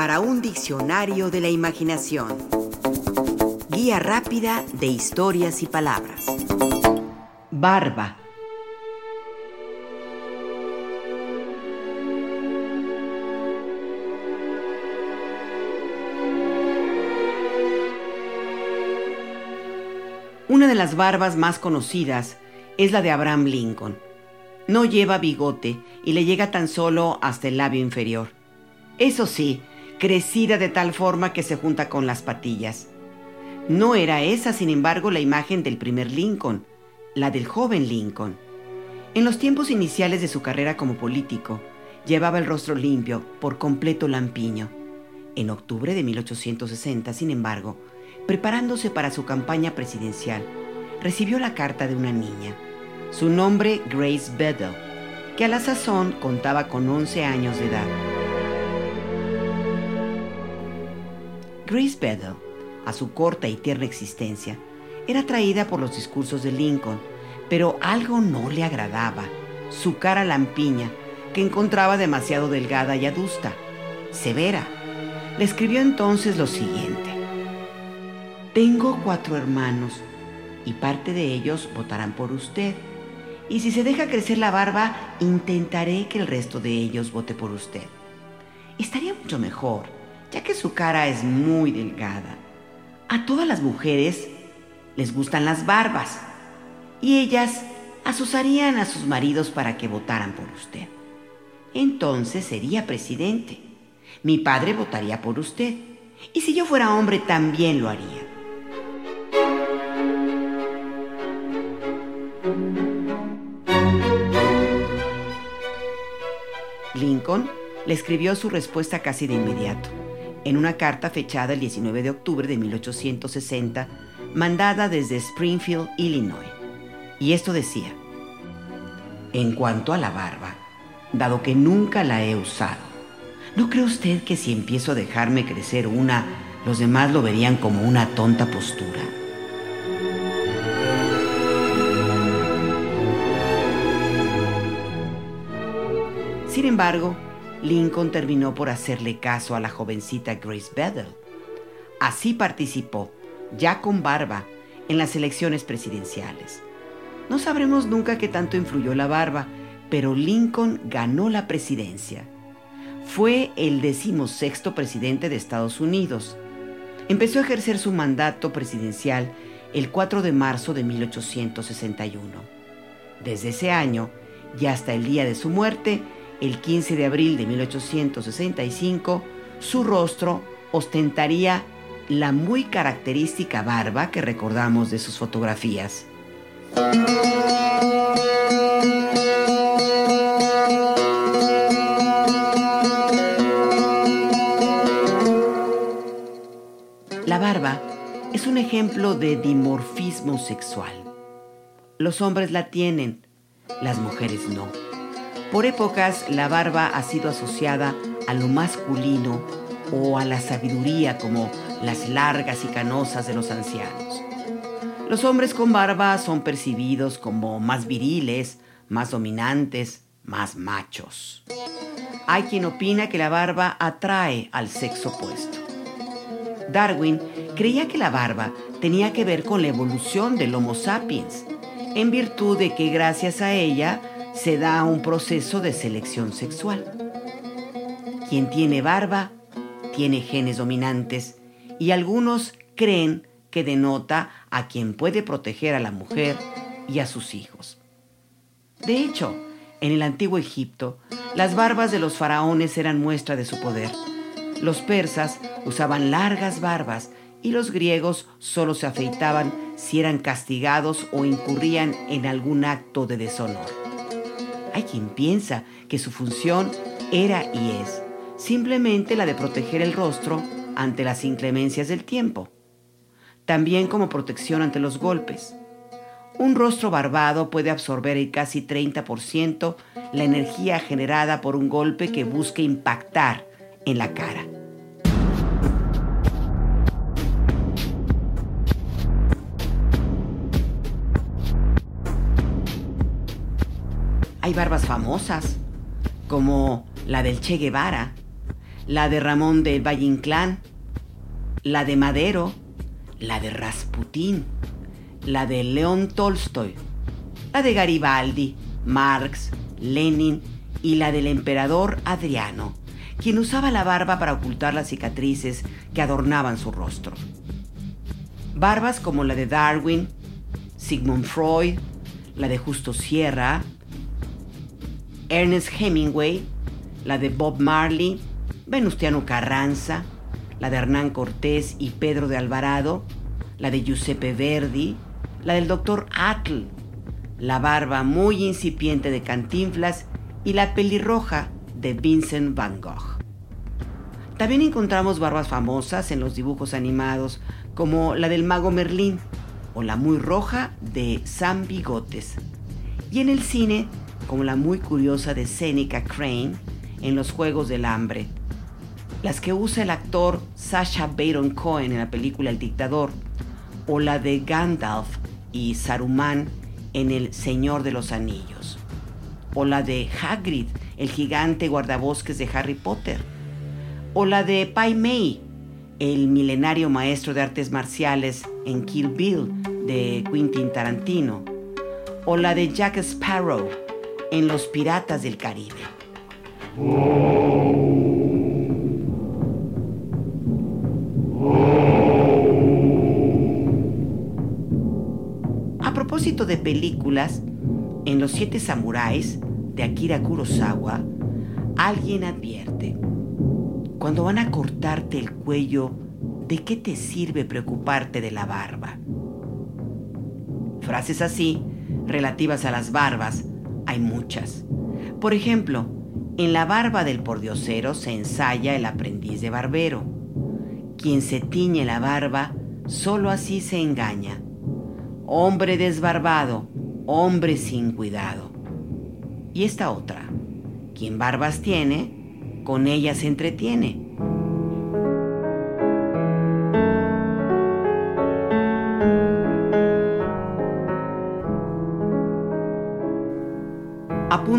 para un diccionario de la imaginación. Guía rápida de historias y palabras. Barba. Una de las barbas más conocidas es la de Abraham Lincoln. No lleva bigote y le llega tan solo hasta el labio inferior. Eso sí, crecida de tal forma que se junta con las patillas. No era esa, sin embargo, la imagen del primer Lincoln, la del joven Lincoln. En los tiempos iniciales de su carrera como político, llevaba el rostro limpio, por completo lampiño. En octubre de 1860, sin embargo, preparándose para su campaña presidencial, recibió la carta de una niña. Su nombre Grace Bedell, que a la sazón contaba con 11 años de edad. Grace Bedell, a su corta y tierna existencia, era atraída por los discursos de Lincoln, pero algo no le agradaba, su cara lampiña, que encontraba demasiado delgada y adusta, severa. Le escribió entonces lo siguiente. Tengo cuatro hermanos y parte de ellos votarán por usted. Y si se deja crecer la barba, intentaré que el resto de ellos vote por usted. Estaría mucho mejor ya que su cara es muy delgada. A todas las mujeres les gustan las barbas y ellas asusarían a sus maridos para que votaran por usted. Entonces sería presidente. Mi padre votaría por usted. Y si yo fuera hombre también lo haría. Lincoln le escribió su respuesta casi de inmediato en una carta fechada el 19 de octubre de 1860, mandada desde Springfield, Illinois. Y esto decía, en cuanto a la barba, dado que nunca la he usado, ¿no cree usted que si empiezo a dejarme crecer una, los demás lo verían como una tonta postura? Sin embargo, Lincoln terminó por hacerle caso a la jovencita Grace Bedell. Así participó, ya con barba, en las elecciones presidenciales. No sabremos nunca qué tanto influyó la barba, pero Lincoln ganó la presidencia. Fue el decimosexto presidente de Estados Unidos. Empezó a ejercer su mandato presidencial el 4 de marzo de 1861. Desde ese año y hasta el día de su muerte, el 15 de abril de 1865, su rostro ostentaría la muy característica barba que recordamos de sus fotografías. La barba es un ejemplo de dimorfismo sexual. Los hombres la tienen, las mujeres no. Por épocas, la barba ha sido asociada a lo masculino o a la sabiduría como las largas y canosas de los ancianos. Los hombres con barba son percibidos como más viriles, más dominantes, más machos. Hay quien opina que la barba atrae al sexo opuesto. Darwin creía que la barba tenía que ver con la evolución del Homo sapiens, en virtud de que gracias a ella se da un proceso de selección sexual. Quien tiene barba tiene genes dominantes y algunos creen que denota a quien puede proteger a la mujer y a sus hijos. De hecho, en el antiguo Egipto, las barbas de los faraones eran muestra de su poder. Los persas usaban largas barbas y los griegos solo se afeitaban si eran castigados o incurrían en algún acto de deshonor. Hay quien piensa que su función era y es simplemente la de proteger el rostro ante las inclemencias del tiempo, también como protección ante los golpes. Un rostro barbado puede absorber el casi 30% la energía generada por un golpe que busque impactar en la cara. Barbas famosas, como la del Che Guevara, la de Ramón del Valle Inclán, la de Madero, la de Rasputín, la de León Tolstoy, la de Garibaldi, Marx, Lenin y la del emperador Adriano, quien usaba la barba para ocultar las cicatrices que adornaban su rostro. Barbas como la de Darwin, Sigmund Freud, la de Justo Sierra, Ernest Hemingway, la de Bob Marley, Venustiano Carranza, la de Hernán Cortés y Pedro de Alvarado, la de Giuseppe Verdi, la del doctor Atl, la barba muy incipiente de Cantinflas y la pelirroja de Vincent Van Gogh. También encontramos barbas famosas en los dibujos animados, como la del mago Merlín o la muy roja de Sam Bigotes, y en el cine, como la muy curiosa de Seneca Crane en los Juegos del Hambre, las que usa el actor Sasha Baron Cohen en la película El Dictador, o la de Gandalf y Saruman en El Señor de los Anillos, o la de Hagrid, el gigante guardabosques de Harry Potter, o la de Pai Mei, el milenario maestro de artes marciales en Kill Bill de Quentin Tarantino, o la de Jack Sparrow en Los Piratas del Caribe. A propósito de películas, en Los Siete Samuráis de Akira Kurosawa, alguien advierte, cuando van a cortarte el cuello, ¿de qué te sirve preocuparte de la barba? Frases así, relativas a las barbas, hay muchas. Por ejemplo, en la barba del pordiosero se ensaya el aprendiz de barbero. Quien se tiñe la barba, solo así se engaña. Hombre desbarbado, hombre sin cuidado. Y esta otra, quien barbas tiene, con ella se entretiene.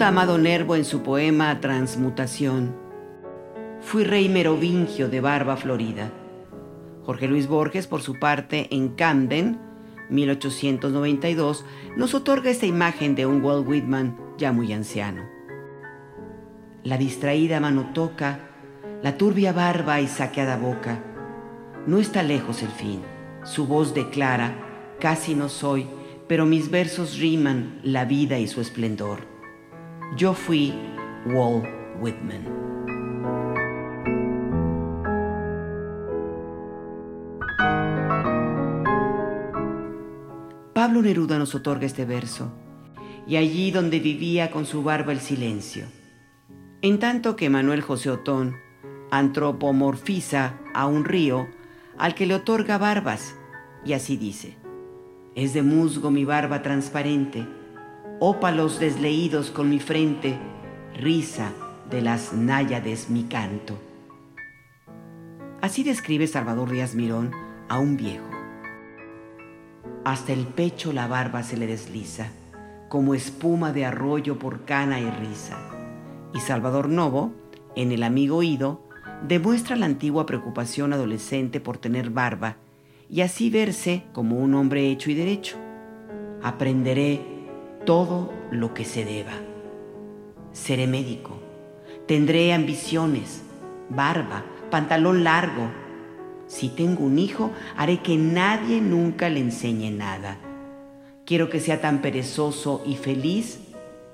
Amado Nervo en su poema Transmutación. Fui rey merovingio de barba florida. Jorge Luis Borges, por su parte, en Camden, 1892, nos otorga esta imagen de un Walt Whitman ya muy anciano. La distraída mano toca, la turbia barba y saqueada boca. No está lejos el fin. Su voz declara, casi no soy, pero mis versos riman la vida y su esplendor. Yo fui Walt Whitman. Pablo Neruda nos otorga este verso, y allí donde vivía con su barba el silencio. En tanto que Manuel José Otón antropomorfiza a un río al que le otorga barbas, y así dice, es de musgo mi barba transparente, ópalos desleídos con mi frente, risa de las náyades mi canto. Así describe Salvador Díaz Mirón a un viejo. Hasta el pecho la barba se le desliza, como espuma de arroyo por cana y risa. Y Salvador Novo, en El amigo oído, demuestra la antigua preocupación adolescente por tener barba y así verse como un hombre hecho y derecho. Aprenderé todo lo que se deba. Seré médico, tendré ambiciones, barba, pantalón largo. Si tengo un hijo, haré que nadie nunca le enseñe nada. Quiero que sea tan perezoso y feliz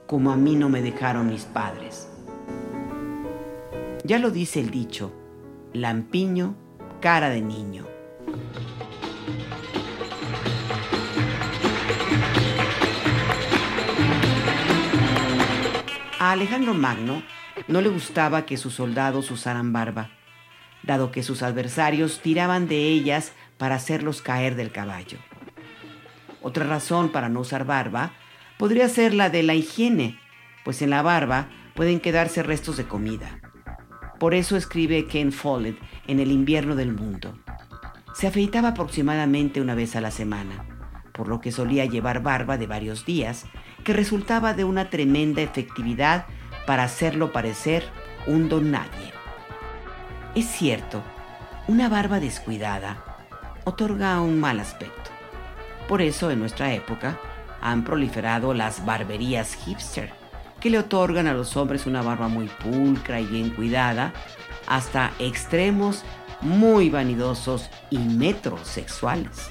como a mí no me dejaron mis padres. Ya lo dice el dicho, lampiño, cara de niño. Alejandro Magno no le gustaba que sus soldados usaran barba, dado que sus adversarios tiraban de ellas para hacerlos caer del caballo. Otra razón para no usar barba podría ser la de la higiene, pues en la barba pueden quedarse restos de comida. Por eso escribe Ken Follett en El invierno del mundo. Se afeitaba aproximadamente una vez a la semana, por lo que solía llevar barba de varios días que resultaba de una tremenda efectividad para hacerlo parecer un don nadie. Es cierto, una barba descuidada otorga un mal aspecto. Por eso en nuestra época han proliferado las barberías hipster, que le otorgan a los hombres una barba muy pulcra y bien cuidada, hasta extremos muy vanidosos y metrosexuales.